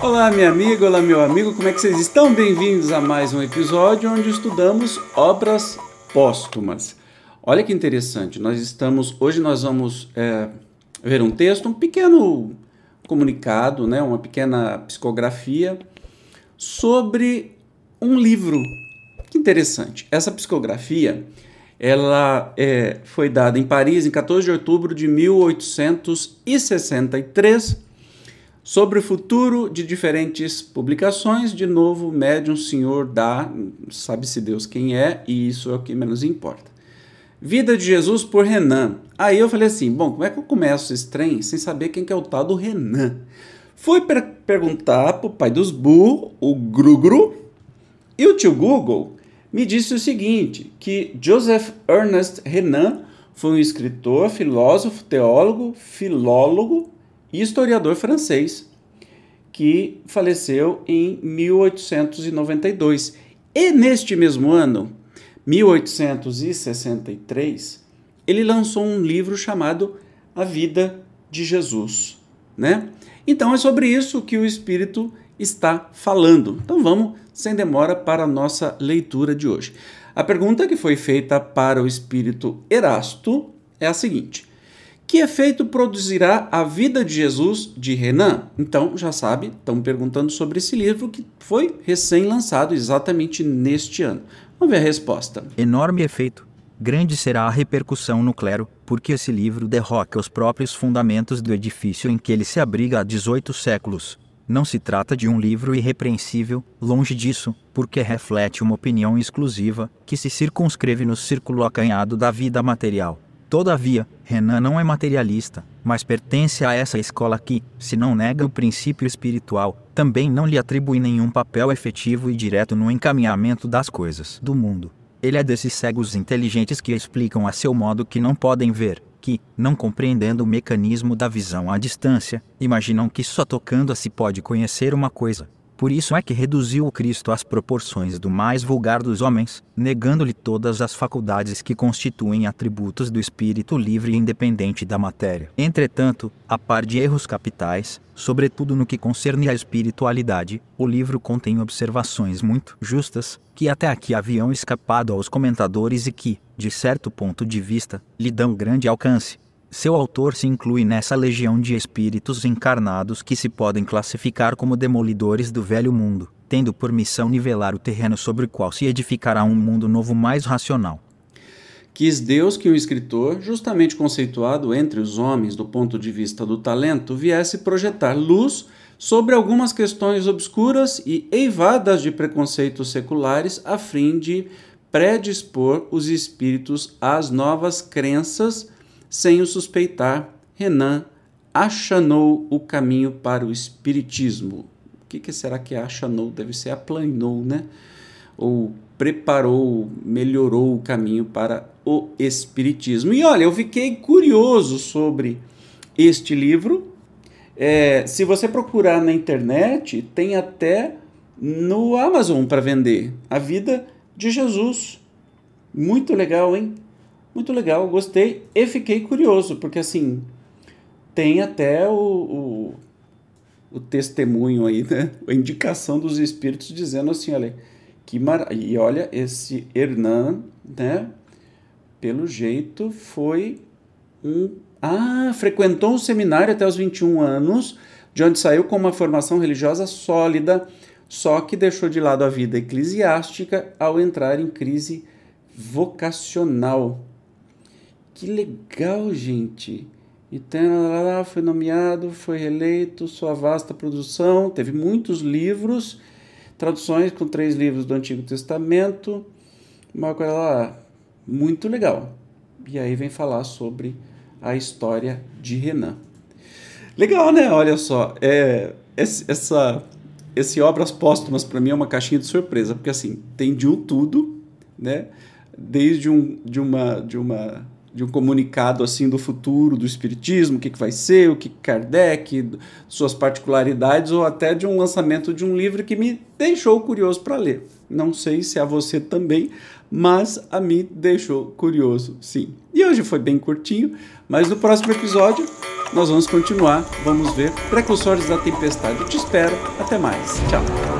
Olá, minha amiga, olá, meu amigo, como é que vocês estão? Bem-vindos a mais um episódio onde estudamos obras póstumas. Olha que interessante, nós estamos, hoje nós vamos é, ver um texto, um pequeno comunicado, né, uma pequena psicografia sobre um livro. Que interessante. Essa psicografia, ela é, foi dada em Paris em 14 de outubro de 1863 Sobre o futuro de diferentes publicações, de novo, médium senhor dá, sabe-se Deus quem é, e isso é o que menos importa. Vida de Jesus por Renan. Aí eu falei assim: bom, como é que eu começo esse trem sem saber quem que é o tal do Renan? Fui per perguntar pro pai dos burros, o Grugru, e o tio Google me disse o seguinte: que Joseph Ernest Renan foi um escritor, filósofo, teólogo, filólogo historiador francês, que faleceu em 1892. E neste mesmo ano, 1863, ele lançou um livro chamado A Vida de Jesus, né? Então é sobre isso que o Espírito está falando. Então vamos, sem demora, para a nossa leitura de hoje. A pergunta que foi feita para o Espírito Erasto é a seguinte: que efeito produzirá a vida de Jesus de Renan? Então, já sabe, estão perguntando sobre esse livro que foi recém-lançado exatamente neste ano. Vamos ver a resposta. Enorme efeito. Grande será a repercussão no clero, porque esse livro derroca os próprios fundamentos do edifício em que ele se abriga há 18 séculos. Não se trata de um livro irrepreensível, longe disso, porque reflete uma opinião exclusiva que se circunscreve no círculo acanhado da vida material Todavia, Renan não é materialista, mas pertence a essa escola que, se não nega o princípio espiritual, também não lhe atribui nenhum papel efetivo e direto no encaminhamento das coisas do mundo. Ele é desses cegos inteligentes que explicam a seu modo que não podem ver, que, não compreendendo o mecanismo da visão à distância, imaginam que só tocando-a se pode conhecer uma coisa, por isso é que reduziu o Cristo às proporções do mais vulgar dos homens, negando-lhe todas as faculdades que constituem atributos do espírito livre e independente da matéria. Entretanto, a par de erros capitais, sobretudo no que concerne à espiritualidade, o livro contém observações muito justas, que até aqui haviam escapado aos comentadores e que, de certo ponto de vista, lhe dão grande alcance. Seu autor se inclui nessa legião de espíritos encarnados que se podem classificar como demolidores do velho mundo, tendo por missão nivelar o terreno sobre o qual se edificará um mundo novo mais racional. Quis Deus que um escritor, justamente conceituado entre os homens do ponto de vista do talento, viesse projetar luz sobre algumas questões obscuras e eivadas de preconceitos seculares, a fim de predispor os espíritos às novas crenças sem o suspeitar, Renan achanou o caminho para o espiritismo. O que, que será que achanou? Deve ser aplanou, né? Ou preparou, melhorou o caminho para o espiritismo. E olha, eu fiquei curioso sobre este livro. É, se você procurar na internet, tem até no Amazon para vender. A vida de Jesus. Muito legal, hein? Muito legal, gostei e fiquei curioso, porque assim, tem até o, o, o testemunho aí, né? A indicação dos espíritos dizendo assim, olha, que mar... e olha, esse Hernan, né? Pelo jeito foi um. Ah, frequentou um seminário até os 21 anos, de onde saiu com uma formação religiosa sólida, só que deixou de lado a vida eclesiástica ao entrar em crise vocacional. Que legal, gente! Então, lá, foi nomeado, foi reeleito, sua vasta produção, teve muitos livros, traduções com três livros do Antigo Testamento, uma coisa lá, muito legal. E aí vem falar sobre a história de Renan. Legal, né? Olha só, é, essa, esse Obras Póstumas para mim é uma caixinha de surpresa, porque assim, tem de um tudo, né? Desde um, de, uma, de, uma, de um comunicado assim do futuro, do espiritismo, o que, que vai ser, o que Kardec, suas particularidades, ou até de um lançamento de um livro que me deixou curioso para ler. Não sei se a você também, mas a mim deixou curioso, sim. E hoje foi bem curtinho, mas no próximo episódio nós vamos continuar, vamos ver Precursores da Tempestade. Eu te espero, até mais. Tchau.